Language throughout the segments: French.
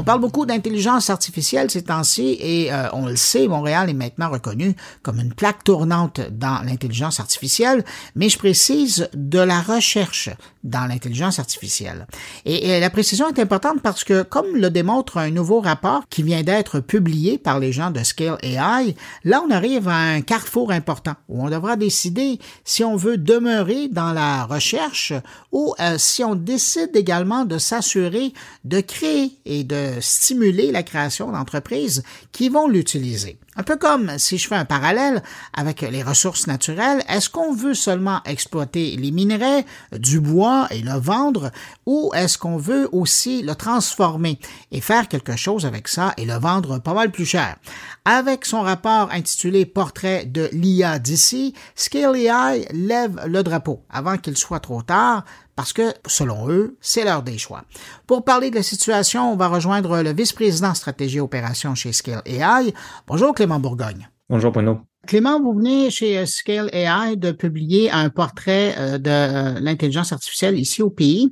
On parle beaucoup d'intelligence artificielle ces temps-ci et euh, on le sait, Montréal est maintenant reconnu comme une plaque tournante dans l'intelligence artificielle, mais je précise de la recherche dans l'intelligence artificielle. Et, la précision est importante parce que, comme le démontre un nouveau rapport qui vient d'être publié par les gens de Scale AI, là on arrive à un carrefour important où on devra décider si on veut demeurer dans la recherche ou euh, si on décide également de s'assurer de créer et de stimuler la création d'entreprises qui vont l'utiliser. Un peu comme si je fais un parallèle avec les ressources naturelles, est-ce qu'on veut seulement exploiter les minerais, du bois et le vendre, ou est-ce qu'on veut aussi le transformer et faire quelque chose avec ça et le vendre pas mal plus cher? Avec son rapport intitulé Portrait de l'IA d'ici, Scale AI lève le drapeau avant qu'il soit trop tard parce que, selon eux, c'est l'heure des choix. Pour parler de la situation, on va rejoindre le vice-président stratégie et opération chez Scale AI. Bonjour Clément Bourgogne. Bonjour Bruno. Clément, vous venez chez euh, Scale AI de publier un portrait euh, de euh, l'intelligence artificielle ici au pays.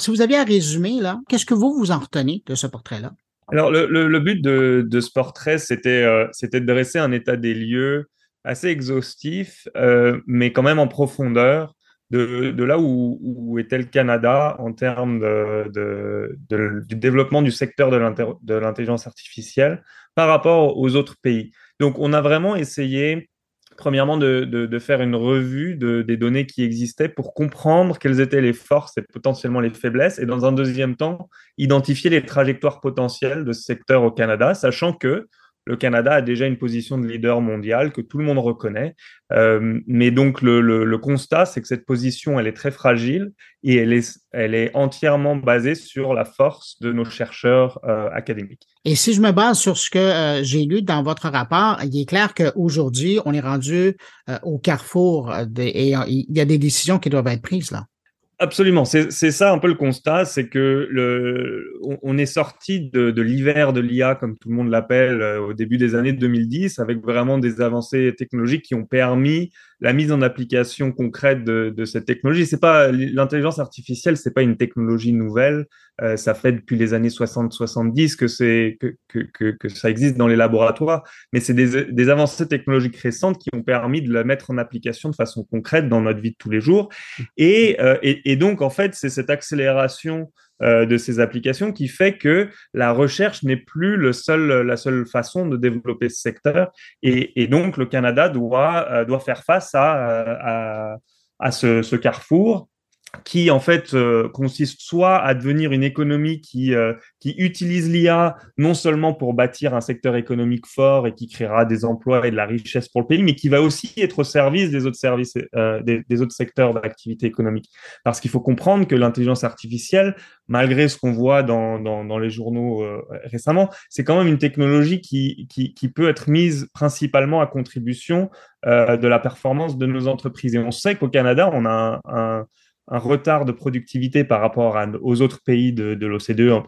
Si vous aviez à résumer, là, qu'est-ce que vous vous en retenez de ce portrait-là? Alors, le, but de, ce portrait, c'était de dresser un état des lieux assez exhaustif, mais quand même en profondeur de, là où, était le Canada en termes de, du développement du secteur de l'intelligence artificielle par rapport aux autres pays. Donc, on a vraiment essayé, premièrement, de, faire une revue des données qui existaient pour comprendre quelles étaient les forces et potentiellement les faiblesses, et dans un deuxième temps, identifier les trajectoires potentielles de ce secteur au Canada, sachant que le Canada a déjà une position de leader mondial que tout le monde reconnaît. Euh, mais donc le, constat, c'est que cette position, elle est très fragile et elle est, elle est entièrement basée sur la force de nos chercheurs euh, académiques. Et si je me base sur ce que euh, j'ai lu dans votre rapport, il est clair qu'aujourd'hui, on est rendu au carrefour et il y a des décisions qui doivent être prises là. Absolument, c'est ça un peu le constat, c'est que le, on, est sorti de, l'hiver de l'IA, comme tout le monde l'appelle, euh, au début des années 2010, avec vraiment des avancées technologiques qui ont permis la mise en application concrète de, de cette technologie. C'est pas l'intelligence artificielle, c'est pas une technologie nouvelle. Euh, ça fait depuis les années 60-70 que c'est que, que, que, ça existe dans les laboratoires, mais c'est des, des, avancées technologiques récentes qui ont permis de la mettre en application de façon concrète dans notre vie de tous les jours. Et, euh, donc en fait, c'est cette accélération euh, de ces applications qui fait que la recherche n'est plus le seul, la seule façon de développer ce secteur. Et, et donc, le Canada doit, euh, doit faire face à, à, à ce carrefour qui en fait euh, consiste soit à devenir une économie qui, euh, qui utilise l'IA non seulement pour bâtir un secteur économique fort et qui créera des emplois et de la richesse pour le pays, mais qui va aussi être au service des autres services, euh, des, autres secteurs d'activité économique. Parce qu'il faut comprendre que l'intelligence artificielle, malgré ce qu'on voit dans, dans, les journaux récemment, c'est quand même une technologie qui, qui, qui, peut être mise principalement à contribution de la performance de nos entreprises. Et on sait qu'au Canada, on a un un retard de productivité par rapport aux autres pays de, l'OCDE euh,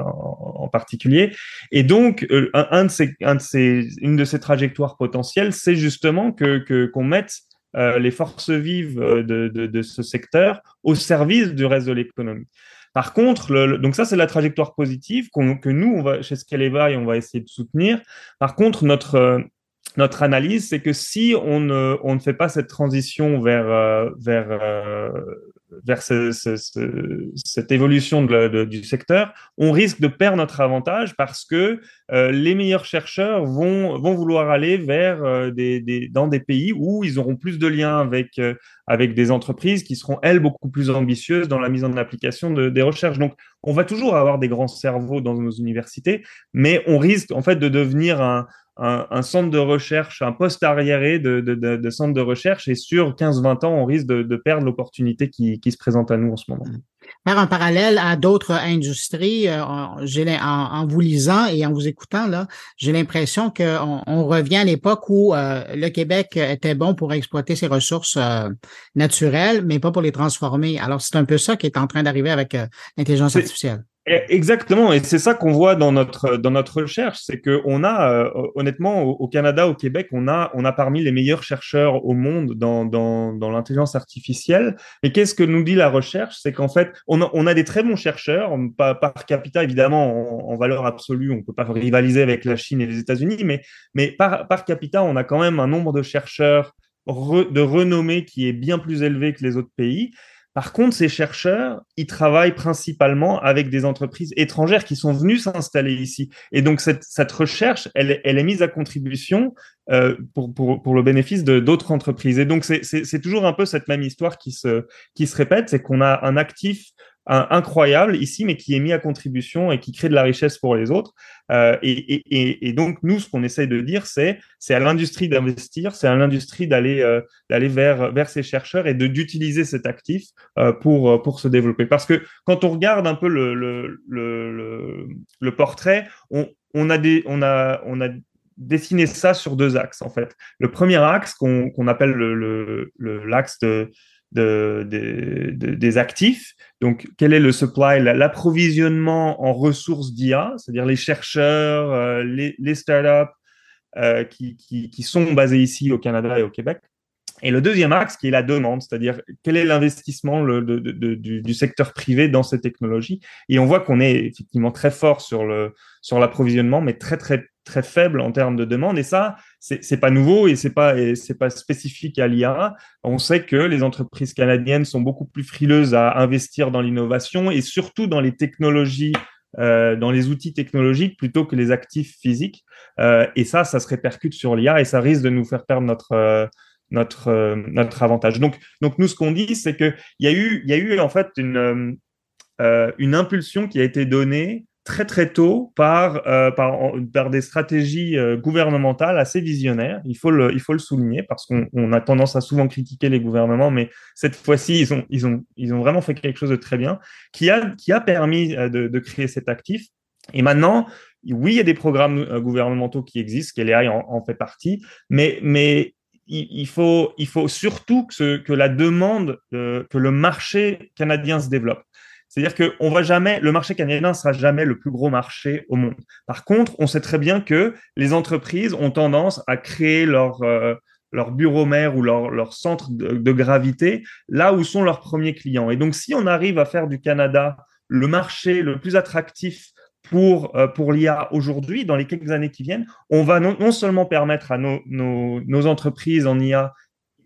en, particulier. Et donc, euh, un, de ces, une de ces trajectoires potentielles, c'est justement que qu'on mette euh, les forces vives de, ce secteur au service du reste de l'économie. Par contre, donc ça, c'est la trajectoire positive que nous, chez Scaleva, et on va essayer de soutenir. Par contre, notre, notre analyse, c'est que si on ne, fait pas cette transition vers, ce, ce, cette évolution du secteur, on risque de perdre notre avantage parce que euh, les meilleurs chercheurs vont, vouloir aller vers euh, des, dans des pays où ils auront plus de liens avec, euh, des entreprises qui seront, elles, beaucoup plus ambitieuses dans la mise en application de, des recherches. Donc, on va toujours avoir des grands cerveaux dans nos universités, mais on risque en fait de devenir un, un, centre de recherche, un poste arriéré de, de, de, centre de recherche, et sur 15-20 ans, on risque de, perdre l'opportunité qui, qui, se présente à nous en ce moment. Mmh. Faire un parallèle à d'autres industries, euh, en, en, vous lisant et en vous écoutant là, j'ai l'impression qu'on on revient à l'époque où euh, le Québec était bon pour exploiter ses ressources euh, naturelles, mais pas pour les transformer. Alors c'est un peu ça qui est en train d'arriver avec l'intelligence artificielle. Eh, exactement, et c'est ça qu'on voit dans notre dans notre recherche, c'est que on a euh, honnêtement au, Canada, au Québec, on a on a parmi les meilleurs chercheurs au monde dans dans, dans l'intelligence artificielle. Et qu'est-ce que nous dit la recherche? C'est qu'en fait, on a, on a des très bons chercheurs, par, par capita évidemment en, valeur absolue, on peut pas rivaliser avec la Chine et les États-Unis, mais mais par par capita, on a quand même un nombre de chercheurs de renommée qui est bien plus élevé que les autres pays. Par contre, ces chercheurs, ils travaillent principalement avec des entreprises étrangères qui sont venues s'installer ici. Et donc, cette, cette recherche, elle, elle, est mise à contribution euh, pour, pour, pour, le bénéfice d'autres entreprises. Et donc, c'est toujours un peu cette même histoire qui se, qui se répète, c'est qu'on a un actif incroyable ici, mais qui est mis à contribution et qui crée de la richesse pour les autres. Euh, et, donc, nous, ce qu'on essaye de dire, c'est c'est à l'industrie d'investir, c'est à l'industrie d'aller euh, d'aller vers vers chercheurs et de d'utiliser cet actif euh, pour pour se développer. Parce que quand on regarde un peu le le le, le, portrait, on on a des on a on a dessiné ça sur deux axes en fait. Le premier axe qu'on qu'on appelle le l'axe de de, des actifs. Donc, quel est le supply, l'approvisionnement en ressources d'IA, c'est-à-dire les chercheurs, euh, les, startups euh, qui, qui, sont basés ici au Canada et au Québec? Et le deuxième axe qui est la demande, c'est-à-dire quel est l'investissement du, du, secteur privé dans ces technologies? Et on voit qu'on est effectivement très fort sur le sur l'approvisionnement, mais très très très faible en termes de demande. Et ça, c'est pas nouveau et c'est pas pas spécifique à l'IA. On sait que les entreprises canadiennes sont beaucoup plus frileuses à investir dans l'innovation et surtout dans les technologies euh, dans les outils technologiques plutôt que les actifs physiques. Euh, et ça, ça se répercute sur l'IA et ça risque de nous faire perdre notre euh, notre notre avantage. Donc donc nous, ce qu'on dit, c'est que il y a eu y a eu en fait une une impulsion qui a été donnée très très tôt par, euh, par, par, des stratégies euh, gouvernementales assez visionnaires. Il faut le, il faut le souligner parce qu'on on a tendance à souvent critiquer les gouvernements, mais cette fois-ci, ils ont, ils, ont, ils ont vraiment fait quelque chose de très bien qui a, qui a permis euh, de, de créer cet actif. Et maintenant, oui, il y a des programmes gouvernementaux qui existent, qu'LAI en, en fait partie, mais, mais il, faut, il faut surtout que, ce, que la demande, que le marché canadien se développe. C'est-à-dire que on va jamais, le marché canadien ne sera jamais le plus gros marché au monde. Par contre, on sait très bien que les entreprises ont tendance à créer leur, euh, bureau mère ou leur, centre de, gravité là où sont leurs premiers clients. Et donc, si on arrive à faire du Canada le marché le plus attractif pour, euh, l'IA aujourd'hui, dans les quelques années qui viennent, on va non, seulement permettre à nos, nos, nos entreprises en IA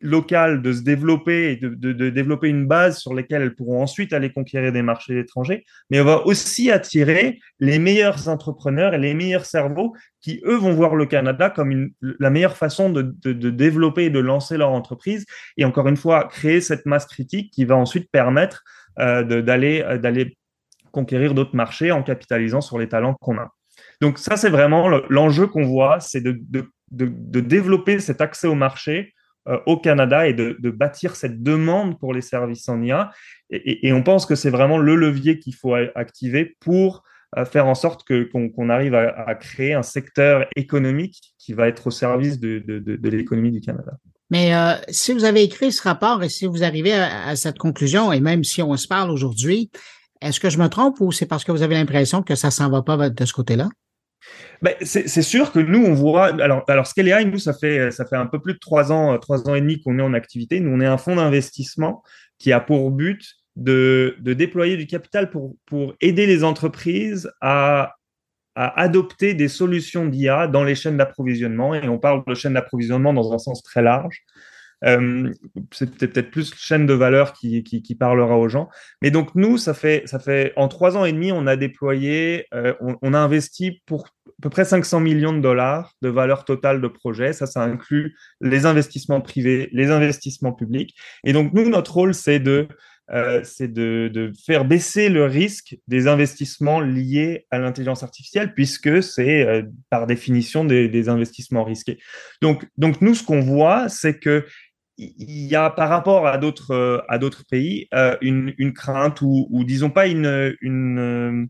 locales de se développer et de, développer une base sur laquelle elles pourront ensuite aller conquérir des marchés étrangers, mais on va aussi attirer les meilleurs entrepreneurs et les meilleurs cerveaux qui, eux, vont voir le Canada comme la meilleure façon de, développer et de lancer leur entreprise et encore une fois, créer cette masse critique qui va ensuite permettre euh, d'aller euh, d'aller conquérir d'autres marchés en capitalisant sur les talents qu'on a. Donc ça, c'est vraiment l'enjeu qu'on voit, c'est de, développer cet accès au marché au Canada et de, bâtir cette demande pour les services en IA. Et, on pense que c'est vraiment le levier qu'il faut activer pour euh, faire en sorte qu'on arrive à, créer un secteur économique qui va être au service de, l'économie du Canada. Mais euh, si vous avez écrit ce rapport et si vous arrivez à, cette conclusion, et même si on se parle aujourd'hui, est-ce que je me trompe ou c'est parce que vous avez l'impression que ça s'en va pas de ce côté-là? Ben, c'est sûr que nous, on voit. Alors, alors Scalea, nous, ça fait, un peu plus de trois ans, trois ans et demi qu'on est en activité. Nous, on est un fonds d'investissement qui a pour but de, déployer du capital pour, pour aider les entreprises à, à adopter des solutions d'IA dans les chaînes d'approvisionnement. Et on parle de chaînes d'approvisionnement dans un sens très large. Euh, c'est peut-être plus chaîne de valeur qui, qui, parlera aux gens. Mais donc nous, ça fait, ça fait en trois ans et demi, on a déployé, euh, on, a investi pour à peu près 500 millions de dollars de valeur totale de projet. Ça, ça inclut les investissements privés, les investissements publics. Et donc nous, notre rôle, c'est de euh, de, de, faire baisser le risque des investissements liés à l'intelligence artificielle, puisque c'est par définition des, des, investissements risqués. Donc, donc nous, ce qu'on voit, c'est que il y a par rapport à d'autres à d'autres pays euh, une, une, crainte ou, disons pas une, une,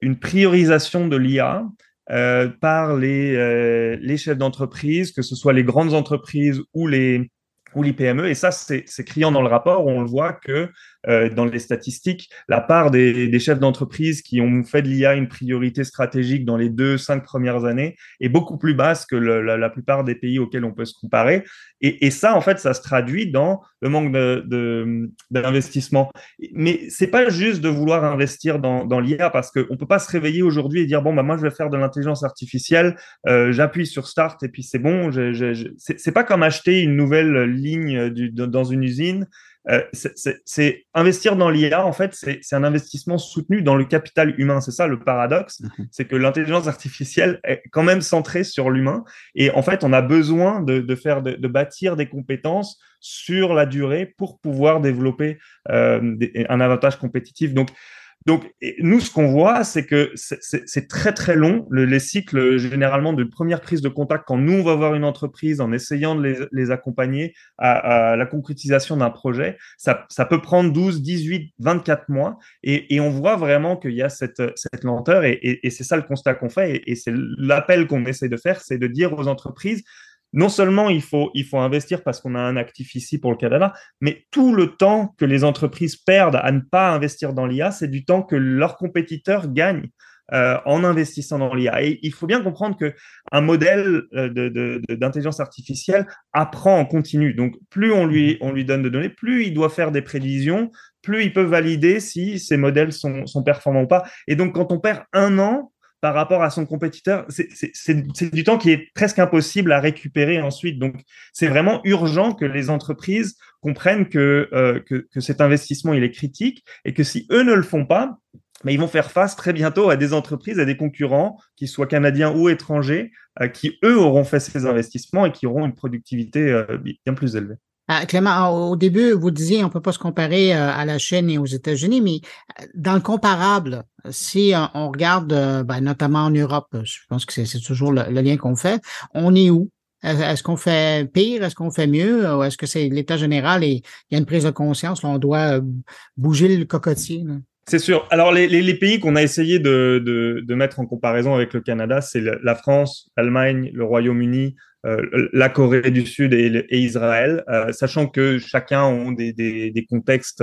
une priorisation de l'IA euh, par les, euh, les chefs d'entreprise, que ce soit les grandes entreprises ou les ou les PME. Et ça, c'est criant dans le rapport. Où on le voit que dans les statistiques, la part des, chefs d'entreprise qui ont fait de l'IA une priorité stratégique dans les deux, cinq premières années est beaucoup plus basse que la, plupart des pays auxquels on peut se comparer. Et, ça, en fait, ça se traduit dans le manque d'investissement. De, Mais c'est pas juste de vouloir investir dans, dans l'IA parce qu'on peut pas se réveiller aujourd'hui et dire bon bah moi je vais faire de l'intelligence artificielle, euh, j'appuie sur start et puis c'est bon. C'est pas comme acheter une nouvelle ligne du, dans une usine euh, c'est investir dans l'IA, en fait, c'est un investissement soutenu dans le capital humain. C'est ça le paradoxe, mhm. c'est que l'intelligence artificielle est quand même centrée sur l'humain. Et en fait, on a besoin de, faire, de, bâtir des compétences sur la durée pour pouvoir développer euh, un avantage compétitif. Donc, donc, nous, ce qu'on voit, c'est que c'est très, très long. les cycles, généralement, de première prise de contact, quand nous, on va voir une entreprise en essayant de les, accompagner à, la concrétisation d'un projet, ça, peut prendre 12, 18, 24 mois. Et, on voit vraiment qu'il y a cette, lenteur. Et, c'est ça le constat qu'on fait. et c'est l'appel qu'on essaie de faire, c'est de dire aux entreprises, non seulement il faut, il faut investir parce qu'on a un actif ici pour le Canada, mais tout le temps que les entreprises perdent à ne pas investir dans l'IA, c'est du temps que leurs compétiteurs gagnent. Euh, en investissant dans l'IA. Et il faut bien comprendre que un modèle euh, d'intelligence artificielle apprend en continu. Donc, plus on lui, on lui donne de données, plus il doit faire des prévisions, plus il peut valider si ces modèles sont, sont performants ou pas. Et donc, quand on perd un an par rapport à son compétiteur, c'est du temps qui est presque impossible à récupérer ensuite. Donc, c'est vraiment urgent que les entreprises comprennent euh, que, que, cet investissement, il est critique et que si eux ne le font pas, mais ils vont faire face très bientôt à des entreprises, à des concurrents, qu'ils soient canadiens ou étrangers, euh, qui, eux, auront fait ces investissements et qui auront une productivité euh, bien plus élevée. Euh, Clément, au début, vous disiez on peut pas se comparer euh, à la Chine et aux États-Unis, mais euh, dans le comparable, si on regarde ben, notamment en Europe, je pense que c'est toujours le, lien qu'on fait, on est où? Est-ce qu'on fait pire? Est-ce qu'on fait mieux? Ou est-ce que c'est l'état général et il y a une prise de conscience? on doit bouger le cocotier? C'est sûr. Alors, les, pays qu'on a essayé de, mettre en comparaison avec le Canada, c'est la France, l'Allemagne, le Royaume-Uni, euh, la Corée du Sud et, Israël, euh, sachant que chacun ont des, des, contextes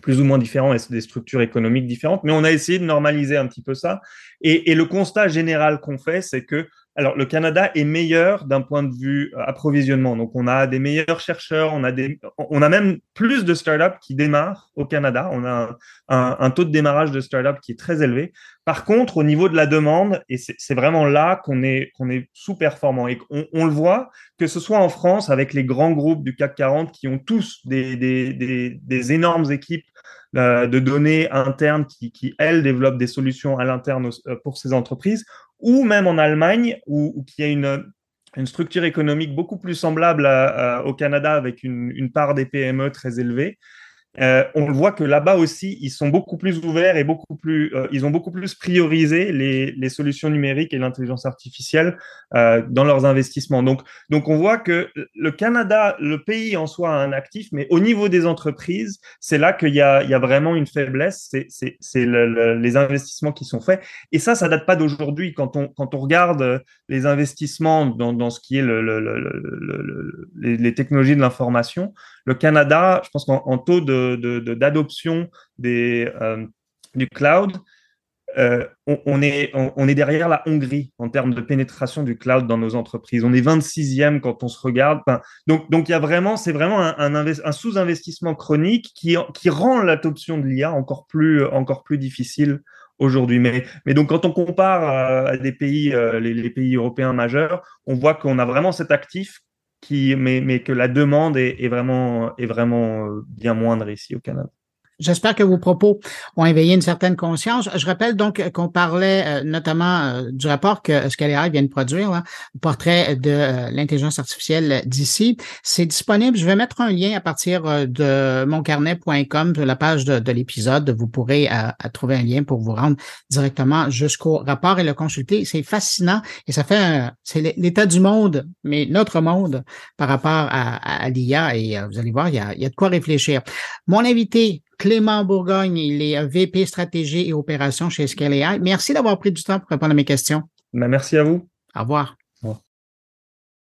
plus ou moins différents et des structures économiques différentes, mais on a essayé de normaliser un petit peu ça. Et, et le constat général qu'on fait, c'est que alors, le Canada est meilleur d'un point de vue euh, approvisionnement. Donc, on a des meilleurs chercheurs, on a, même plus de startups qui démarrent au Canada. On a un, taux de démarrage de startups qui est très élevé. Par contre, au niveau de la demande, et c'est vraiment là qu'on est, sous-performant. Et on, le voit, que ce soit en France, avec les grands groupes du CAC 40 qui ont tous des énormes équipes euh, de données internes qui, qui, elles, développent des solutions à l'interne euh, pour ces entreprises, ou même en Allemagne, où, qui a une, structure économique beaucoup plus semblable au Canada avec une, part des PME très élevée. Euh, on le voit que là-bas aussi, ils sont beaucoup plus ouverts et beaucoup plus, euh, ils ont beaucoup plus priorisé les, les solutions numériques et l'intelligence artificielle euh, dans leurs investissements. Donc, donc, on voit que le Canada, le pays en soi, a un actif, mais au niveau des entreprises, c'est là qu'il y y a vraiment une faiblesse. C'est le, les investissements qui sont faits. Et ça, ça date pas d'aujourd'hui. Quand on, quand on regarde les investissements dans, dans ce qui est le, les technologies de l'information, le Canada, je pense qu'en taux d'adoption de, euh, du cloud, euh, on, est, derrière la Hongrie en termes de pénétration du cloud dans nos entreprises. On est 26e quand on se regarde. donc, il y a vraiment, c'est vraiment un, sous-investissement chronique qui, rend l'adoption de l'IA encore plus, difficile aujourd'hui. Mais, mais donc, quand on compare à, des pays, euh, les, pays européens majeurs, on voit qu'on a vraiment cet actif qui, mais, mais que la demande est, vraiment, est vraiment euh, bien moindre ici au Canada. J'espère que vos propos ont éveillé une certaine conscience. Je rappelle donc qu'on parlait euh, notamment euh, du rapport que Scalera vient de produire, le portrait de euh, l'intelligence artificielle d'ici. C'est disponible. Je vais mettre un lien à partir de moncarnet.com sur la page de, l'épisode. Vous pourrez à, trouver un lien pour vous rendre directement jusqu'au rapport et le consulter. C'est fascinant et ça fait c'est l'état du monde, mais notre monde par rapport à, à, l'IA et vous allez voir, il y a, il y a de quoi réfléchir. Mon invité Clément Bourgogne, il est VP stratégie et opération chez Scale AI. Merci d'avoir pris du temps pour répondre à mes questions. Ben, merci à vous. Au revoir.